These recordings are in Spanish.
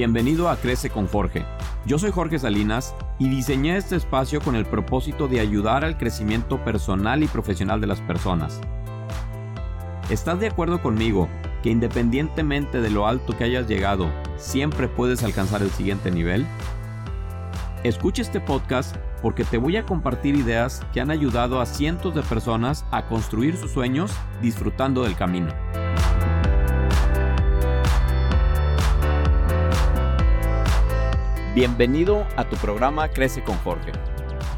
Bienvenido a Crece con Jorge. Yo soy Jorge Salinas y diseñé este espacio con el propósito de ayudar al crecimiento personal y profesional de las personas. ¿Estás de acuerdo conmigo que independientemente de lo alto que hayas llegado, siempre puedes alcanzar el siguiente nivel? Escucha este podcast porque te voy a compartir ideas que han ayudado a cientos de personas a construir sus sueños disfrutando del camino. Bienvenido a tu programa Crece con Jorge.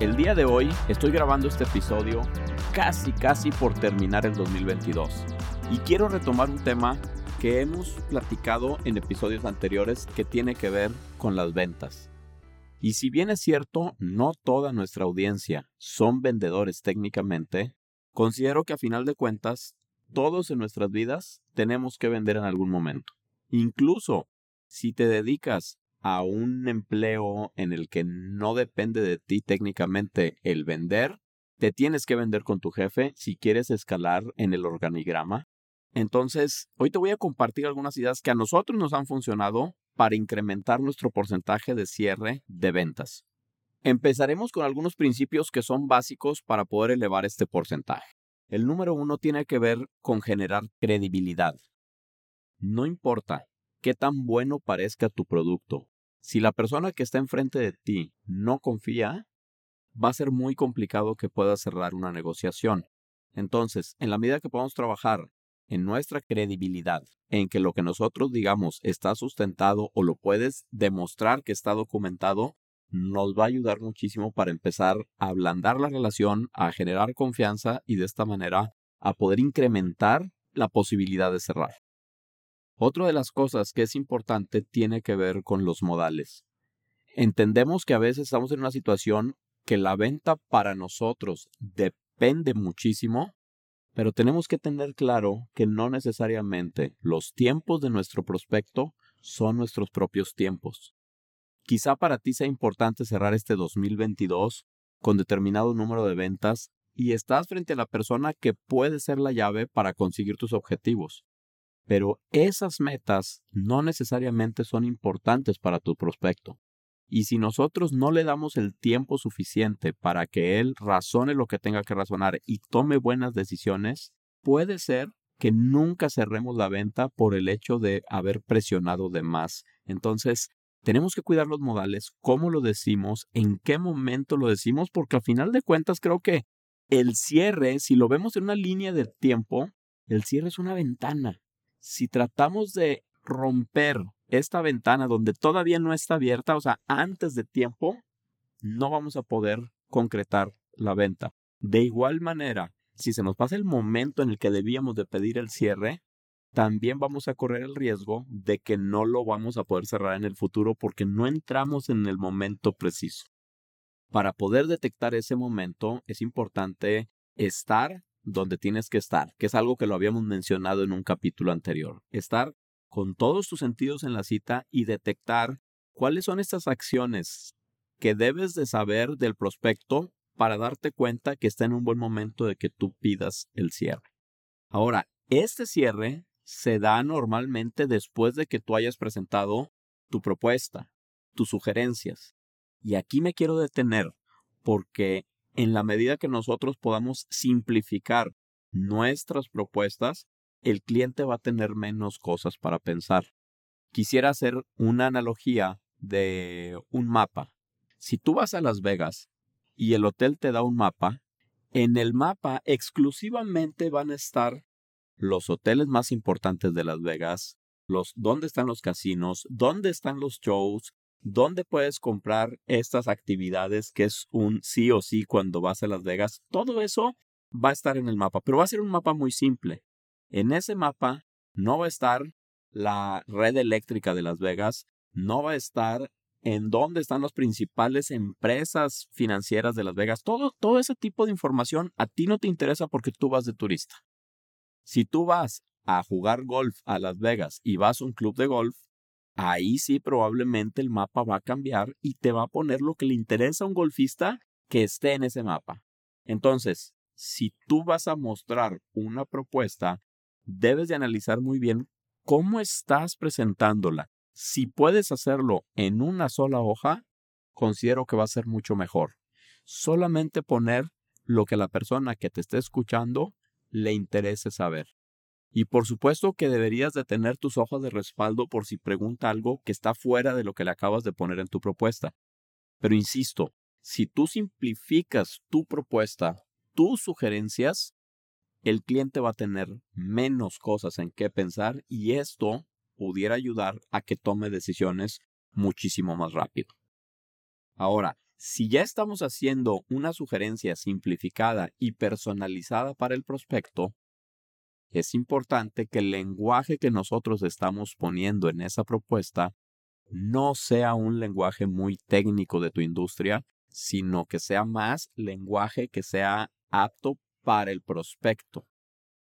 El día de hoy estoy grabando este episodio casi casi por terminar el 2022 y quiero retomar un tema que hemos platicado en episodios anteriores que tiene que ver con las ventas. Y si bien es cierto, no toda nuestra audiencia son vendedores técnicamente, considero que a final de cuentas, todos en nuestras vidas tenemos que vender en algún momento. Incluso si te dedicas a un empleo en el que no depende de ti técnicamente el vender, te tienes que vender con tu jefe si quieres escalar en el organigrama. Entonces, hoy te voy a compartir algunas ideas que a nosotros nos han funcionado para incrementar nuestro porcentaje de cierre de ventas. Empezaremos con algunos principios que son básicos para poder elevar este porcentaje. El número uno tiene que ver con generar credibilidad. No importa qué tan bueno parezca tu producto si la persona que está enfrente de ti no confía, va a ser muy complicado que puedas cerrar una negociación. Entonces, en la medida que podamos trabajar en nuestra credibilidad, en que lo que nosotros digamos está sustentado o lo puedes demostrar que está documentado, nos va a ayudar muchísimo para empezar a ablandar la relación, a generar confianza y de esta manera a poder incrementar la posibilidad de cerrar. Otra de las cosas que es importante tiene que ver con los modales. Entendemos que a veces estamos en una situación que la venta para nosotros depende muchísimo, pero tenemos que tener claro que no necesariamente los tiempos de nuestro prospecto son nuestros propios tiempos. Quizá para ti sea importante cerrar este 2022 con determinado número de ventas y estás frente a la persona que puede ser la llave para conseguir tus objetivos. Pero esas metas no necesariamente son importantes para tu prospecto. Y si nosotros no le damos el tiempo suficiente para que él razone lo que tenga que razonar y tome buenas decisiones, puede ser que nunca cerremos la venta por el hecho de haber presionado de más. Entonces, tenemos que cuidar los modales, cómo lo decimos, en qué momento lo decimos, porque al final de cuentas creo que el cierre, si lo vemos en una línea de tiempo, el cierre es una ventana si tratamos de romper esta ventana donde todavía no está abierta, o sea, antes de tiempo, no vamos a poder concretar la venta. De igual manera, si se nos pasa el momento en el que debíamos de pedir el cierre, también vamos a correr el riesgo de que no lo vamos a poder cerrar en el futuro porque no entramos en el momento preciso. Para poder detectar ese momento es importante estar donde tienes que estar, que es algo que lo habíamos mencionado en un capítulo anterior. Estar con todos tus sentidos en la cita y detectar cuáles son estas acciones que debes de saber del prospecto para darte cuenta que está en un buen momento de que tú pidas el cierre. Ahora, este cierre se da normalmente después de que tú hayas presentado tu propuesta, tus sugerencias. Y aquí me quiero detener porque en la medida que nosotros podamos simplificar nuestras propuestas, el cliente va a tener menos cosas para pensar. Quisiera hacer una analogía de un mapa. Si tú vas a Las Vegas y el hotel te da un mapa, en el mapa exclusivamente van a estar los hoteles más importantes de Las Vegas, los dónde están los casinos, dónde están los shows, dónde puedes comprar estas actividades que es un sí o sí cuando vas a Las Vegas. Todo eso va a estar en el mapa, pero va a ser un mapa muy simple. En ese mapa no va a estar la red eléctrica de Las Vegas, no va a estar en dónde están las principales empresas financieras de Las Vegas. Todo, todo ese tipo de información a ti no te interesa porque tú vas de turista. Si tú vas a jugar golf a Las Vegas y vas a un club de golf, ahí sí probablemente el mapa va a cambiar y te va a poner lo que le interesa a un golfista que esté en ese mapa. Entonces, si tú vas a mostrar una propuesta, debes de analizar muy bien cómo estás presentándola. Si puedes hacerlo en una sola hoja, considero que va a ser mucho mejor. Solamente poner lo que la persona que te esté escuchando le interese saber. Y por supuesto que deberías de tener tus hojas de respaldo por si pregunta algo que está fuera de lo que le acabas de poner en tu propuesta. Pero insisto, si tú simplificas tu propuesta, tus sugerencias, el cliente va a tener menos cosas en qué pensar y esto pudiera ayudar a que tome decisiones muchísimo más rápido. Ahora, si ya estamos haciendo una sugerencia simplificada y personalizada para el prospecto, es importante que el lenguaje que nosotros estamos poniendo en esa propuesta no sea un lenguaje muy técnico de tu industria, sino que sea más lenguaje que sea apto para el prospecto.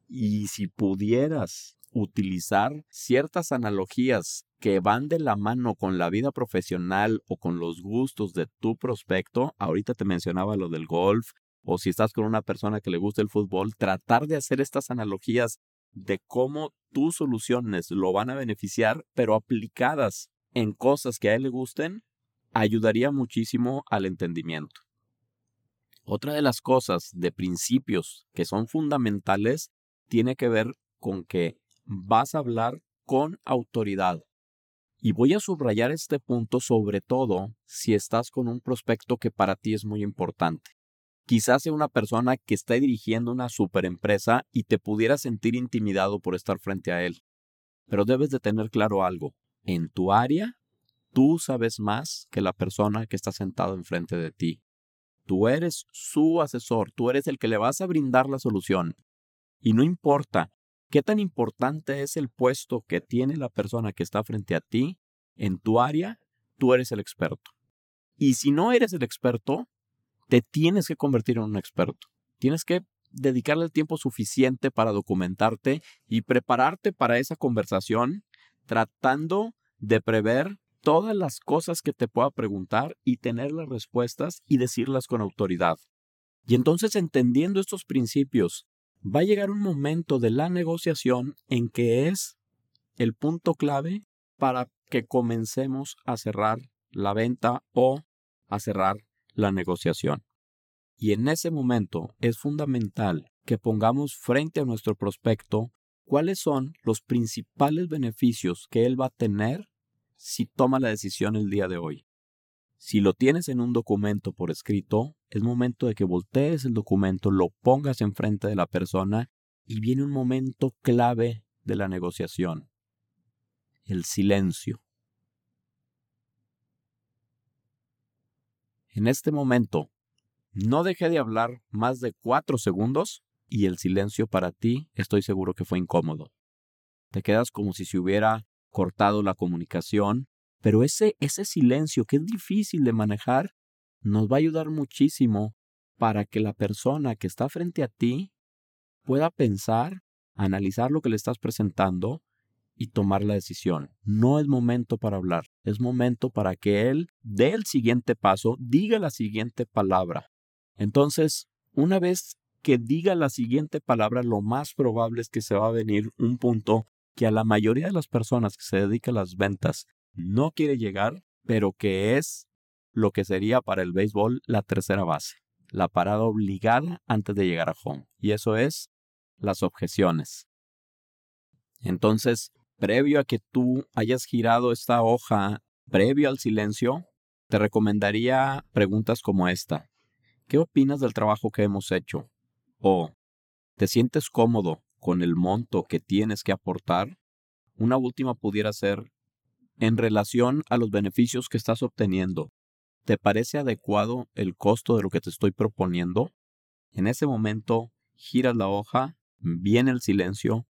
Y si pudieras utilizar ciertas analogías que van de la mano con la vida profesional o con los gustos de tu prospecto, ahorita te mencionaba lo del golf, o si estás con una persona que le gusta el fútbol, tratar de hacer estas analogías de cómo tus soluciones lo van a beneficiar, pero aplicadas en cosas que a él le gusten, ayudaría muchísimo al entendimiento. Otra de las cosas de principios que son fundamentales tiene que ver con que vas a hablar con autoridad. Y voy a subrayar este punto sobre todo si estás con un prospecto que para ti es muy importante. Quizás sea una persona que está dirigiendo una superempresa y te pudiera sentir intimidado por estar frente a él. Pero debes de tener claro algo. En tu área, tú sabes más que la persona que está sentado enfrente de ti. Tú eres su asesor, tú eres el que le vas a brindar la solución. Y no importa ¿Qué tan importante es el puesto que tiene la persona que está frente a ti en tu área? Tú eres el experto. Y si no eres el experto, te tienes que convertir en un experto. Tienes que dedicarle el tiempo suficiente para documentarte y prepararte para esa conversación, tratando de prever todas las cosas que te pueda preguntar y tener las respuestas y decirlas con autoridad. Y entonces entendiendo estos principios va a llegar un momento de la negociación en que es el punto clave para que comencemos a cerrar la venta o a cerrar la negociación. Y en ese momento es fundamental que pongamos frente a nuestro prospecto cuáles son los principales beneficios que él va a tener si toma la decisión el día de hoy. Si lo tienes en un documento por escrito, es momento de que voltees el documento, lo pongas enfrente de la persona y viene un momento clave de la negociación. El silencio. En este momento, no dejé de hablar más de cuatro segundos y el silencio para ti estoy seguro que fue incómodo. Te quedas como si se hubiera cortado la comunicación pero ese, ese silencio que es difícil de manejar nos va a ayudar muchísimo para que la persona que está frente a ti pueda pensar, analizar lo que le estás presentando y tomar la decisión. No es momento para hablar, es momento para que él dé el siguiente paso, diga la siguiente palabra. Entonces, una vez que diga la siguiente palabra, lo más probable es que se va a venir un punto que a la mayoría de las personas que se dedican a las ventas no quiere llegar, pero que es lo que sería para el béisbol la tercera base, la parada obligada antes de llegar a home. Y eso es las objeciones. Entonces, previo a que tú hayas girado esta hoja, previo al silencio, te recomendaría preguntas como esta. ¿Qué opinas del trabajo que hemos hecho? O, ¿te sientes cómodo con el monto que tienes que aportar? Una última pudiera ser, en relación a los beneficios que estás obteniendo, ¿te parece adecuado el costo de lo que te estoy proponiendo? En ese momento, giras la hoja, viene el silencio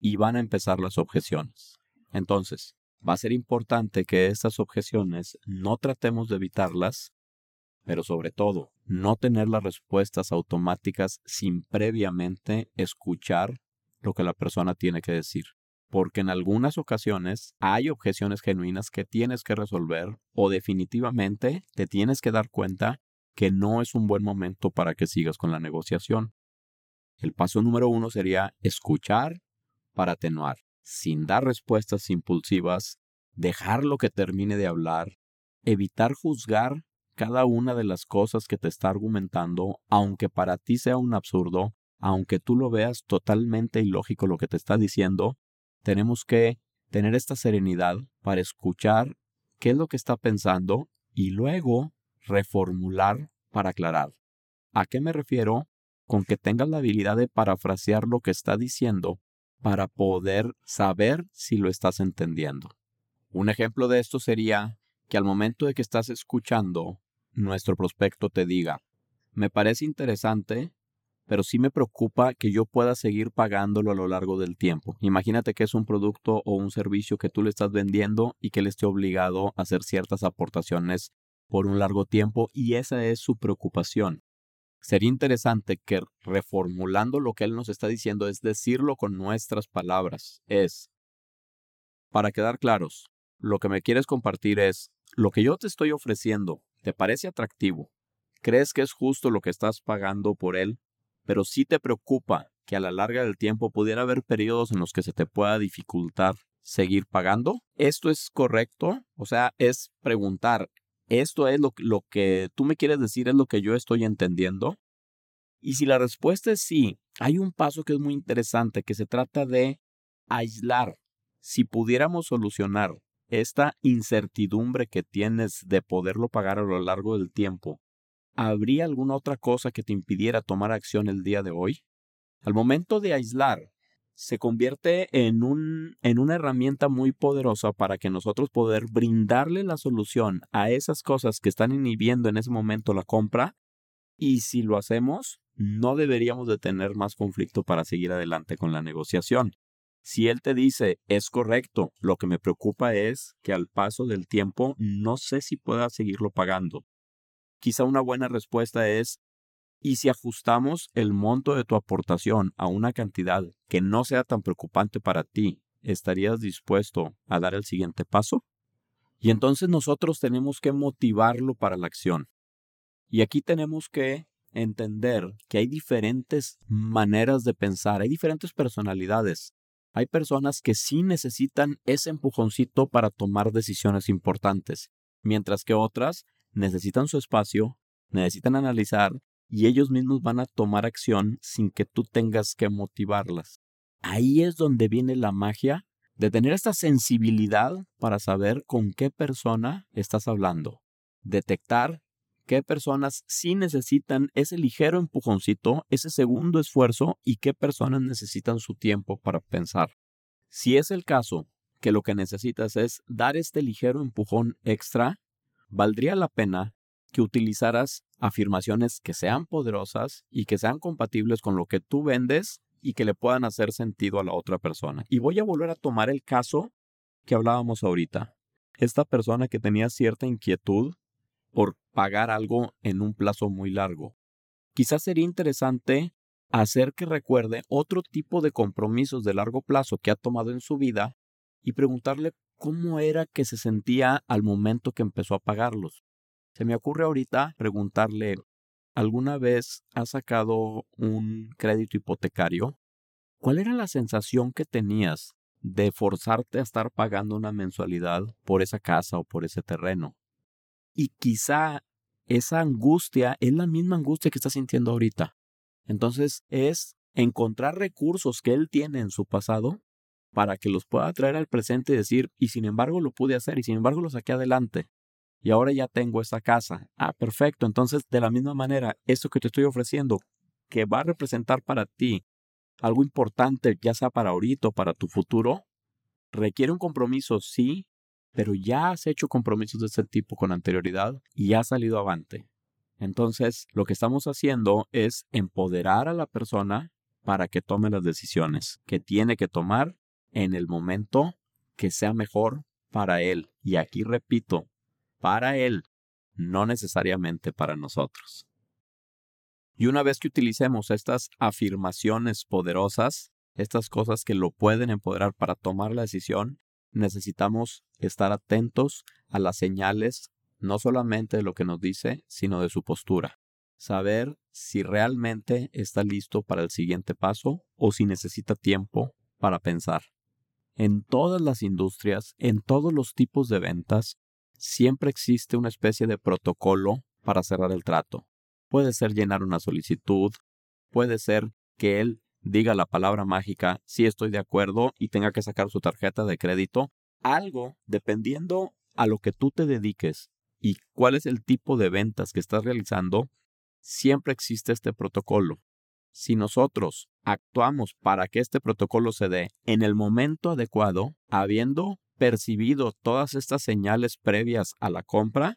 y van a empezar las objeciones. Entonces, va a ser importante que estas objeciones no tratemos de evitarlas, pero sobre todo, no tener las respuestas automáticas sin previamente escuchar lo que la persona tiene que decir porque en algunas ocasiones hay objeciones genuinas que tienes que resolver o definitivamente te tienes que dar cuenta que no es un buen momento para que sigas con la negociación. El paso número uno sería escuchar para atenuar, sin dar respuestas impulsivas, dejarlo que termine de hablar, evitar juzgar cada una de las cosas que te está argumentando, aunque para ti sea un absurdo, aunque tú lo veas totalmente ilógico lo que te está diciendo, tenemos que tener esta serenidad para escuchar qué es lo que está pensando y luego reformular para aclarar. ¿A qué me refiero? Con que tengas la habilidad de parafrasear lo que está diciendo para poder saber si lo estás entendiendo. Un ejemplo de esto sería que al momento de que estás escuchando, nuestro prospecto te diga, me parece interesante, pero sí me preocupa que yo pueda seguir pagándolo a lo largo del tiempo. Imagínate que es un producto o un servicio que tú le estás vendiendo y que él esté obligado a hacer ciertas aportaciones por un largo tiempo y esa es su preocupación. Sería interesante que reformulando lo que él nos está diciendo es decirlo con nuestras palabras. Es, para quedar claros, lo que me quieres compartir es, lo que yo te estoy ofreciendo, ¿te parece atractivo? ¿Crees que es justo lo que estás pagando por él? pero sí te preocupa que a la larga del tiempo pudiera haber periodos en los que se te pueda dificultar seguir pagando? ¿Esto es correcto? O sea, es preguntar, ¿esto es lo, que tú me quieres decir, es lo que yo estoy entendiendo? Y si la respuesta es sí, hay un paso que es muy interesante que se trata de aislar. Si pudiéramos solucionar esta incertidumbre que tienes de poderlo pagar a lo largo del tiempo ¿habría alguna otra cosa que te impidiera tomar acción el día de hoy? Al momento de aislar, se convierte en, un, en una herramienta muy poderosa para que nosotros poder brindarle la solución a esas cosas que están inhibiendo en ese momento la compra y si lo hacemos, no deberíamos de tener más conflicto para seguir adelante con la negociación. Si él te dice, es correcto, lo que me preocupa es que al paso del tiempo no sé si pueda seguirlo pagando quizá una buena respuesta es, ¿y si ajustamos el monto de tu aportación a una cantidad que no sea tan preocupante para ti, estarías dispuesto a dar el siguiente paso? Y entonces nosotros tenemos que motivarlo para la acción. Y aquí tenemos que entender que hay diferentes maneras de pensar, hay diferentes personalidades. Hay personas que sí necesitan ese empujoncito para tomar decisiones importantes, mientras que otras necesitan su espacio, necesitan analizar y ellos mismos van a tomar acción sin que tú tengas que motivarlas. Ahí es donde viene la magia de tener esta sensibilidad para saber con qué persona estás hablando, detectar qué personas sí necesitan ese ligero empujoncito, ese segundo esfuerzo y qué personas necesitan su tiempo para pensar. Si es el caso que lo que necesitas es dar este ligero empujón extra, valdría la pena que utilizaras afirmaciones que sean poderosas y que sean compatibles con lo que tú vendes y que le puedan hacer sentido a la otra persona. Y voy a volver a tomar el caso que hablábamos ahorita. Esta persona que tenía cierta inquietud por pagar algo en un plazo muy largo. Quizás sería interesante hacer que recuerde otro tipo de compromisos de largo plazo que ha tomado en su vida y preguntarle cómo era que se sentía al momento que empezó a pagarlos. Se me ocurre ahorita preguntarle, ¿alguna vez has sacado un crédito hipotecario? ¿Cuál era la sensación que tenías de forzarte a estar pagando una mensualidad por esa casa o por ese terreno? Y quizá esa angustia es la misma angustia que estás sintiendo ahorita. Entonces es encontrar recursos que él tiene en su pasado para que los pueda traer al presente y decir, y sin embargo lo pude hacer, y sin embargo lo saqué adelante. Y ahora ya tengo esa casa. Ah, perfecto. Entonces, de la misma manera, esto que te estoy ofreciendo, que va a representar para ti algo importante, ya sea para ahorita o para tu futuro, requiere un compromiso, sí, pero ya has hecho compromisos de ese tipo con anterioridad y ha salido avante. Entonces, lo que estamos haciendo es empoderar a la persona para que tome las decisiones que tiene que tomar en el momento que sea mejor para Él. Y aquí repito, para Él, no necesariamente para nosotros. Y una vez que utilicemos estas afirmaciones poderosas, estas cosas que lo pueden empoderar para tomar la decisión, necesitamos estar atentos a las señales, no solamente de lo que nos dice, sino de su postura. Saber si realmente está listo para el siguiente paso o si necesita tiempo para pensar. en todas las industrias, en todos los tipos de ventas, siempre existe una especie de protocolo para cerrar el trato. Puede ser llenar una solicitud, puede ser que él diga la palabra mágica, sí estoy de acuerdo y tenga que sacar su tarjeta de crédito. Algo, dependiendo a lo que tú te dediques y cuál es el tipo de ventas que estás realizando, siempre existe este protocolo. Si nosotros actuamos para que este protocolo se dé en el momento adecuado, habiendo percibido todas estas señales previas a la compra,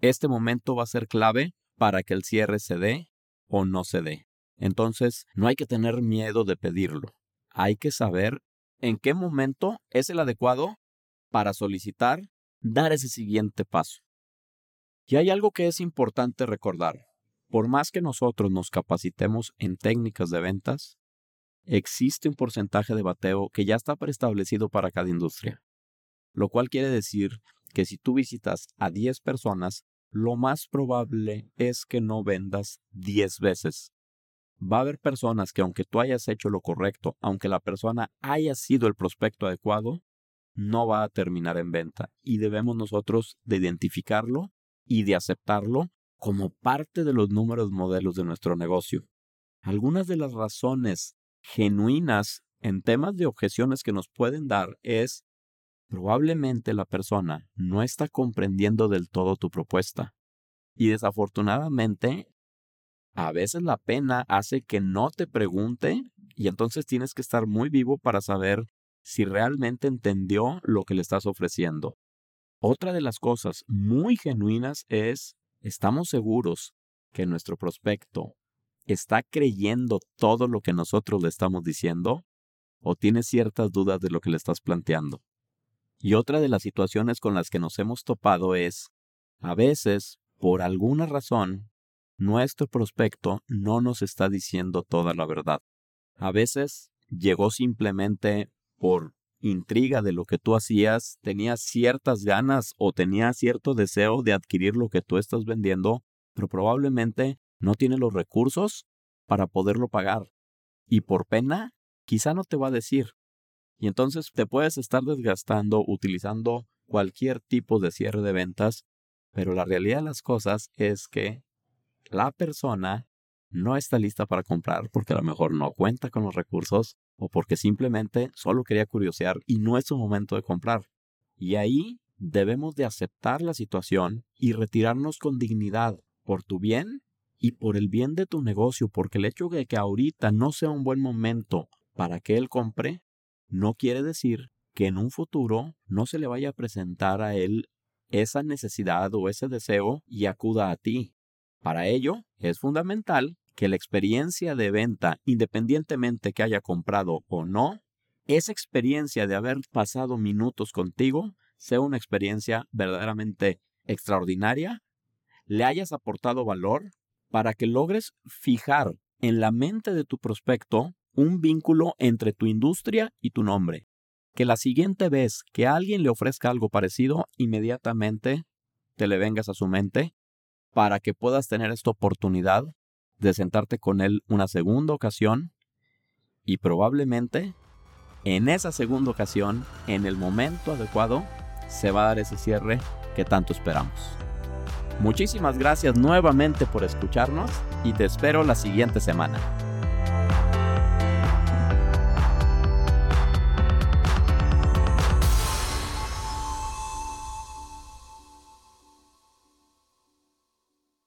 este momento va a ser clave para que el cierre se dé o no se dé. Entonces, no hay que tener miedo de pedirlo. Hay que saber en qué momento es el adecuado para solicitar dar ese siguiente paso. Y hay algo que es importante recordar. Por más que nosotros nos capacitemos en técnicas de ventas, existe un porcentaje de bateo que ya está preestablecido para cada industria. Lo cual quiere decir que si tú visitas a 10 personas, lo más probable es que no vendas 10 veces. Va a haber personas que aunque tú hayas hecho lo correcto, aunque la persona haya sido el prospecto adecuado, no va a terminar en venta y debemos nosotros de identificarlo y de aceptarlo como parte de los números modelos de nuestro negocio. Algunas de las razones genuinas en temas de objeciones que nos pueden dar es probablemente la persona no está comprendiendo del todo tu propuesta. Y desafortunadamente, a veces la pena hace que no te pregunte y entonces tienes que estar muy vivo para saber si realmente entendió lo que le estás ofreciendo. Otra de las cosas muy genuinas es, estamos seguros que nuestro prospecto está creyendo todo lo que nosotros le estamos diciendo o tiene ciertas dudas de lo que le estás planteando. Y otra de las situaciones con las que nos hemos topado es, a veces, por alguna razón, nuestro prospecto no nos está diciendo toda la verdad. A veces llegó simplemente por intriga de lo que tú hacías, tenía ciertas ganas o tenía cierto deseo de adquirir lo que tú estás vendiendo, pero probablemente no tiene los recursos para poderlo pagar. Y por pena, quizá no te va a decir. Y entonces te puedes estar desgastando utilizando cualquier tipo de cierre de ventas, pero la realidad de las cosas es que la persona no está lista para comprar porque a lo mejor no cuenta con los recursos o porque simplemente solo quería curiosear y no es su momento de comprar. Y ahí debemos de aceptar la situación y retirarnos con dignidad por tu bien y por el bien de tu negocio, porque el hecho de que ahorita no sea un buen momento para que él compre, no quiere decir que en un futuro no se le vaya a presentar a él esa necesidad o ese deseo y acuda a ti. Para ello es fundamental que la experiencia de venta, independientemente que haya comprado o no, esa experiencia de haber pasado minutos contigo sea una experiencia verdaderamente extraordinaria, le hayas aportado valor para que logres fijar en la mente de tu prospecto un vínculo entre tu industria y tu nombre. Que la siguiente vez que alguien le ofrezca algo parecido, inmediatamente te le vengas a su mente para que puedas tener esta oportunidad de sentarte con él una segunda ocasión y probablemente en esa segunda ocasión, en el momento adecuado, se va a dar ese cierre que tanto esperamos. Muchísimas gracias nuevamente por escucharnos y te espero la siguiente semana.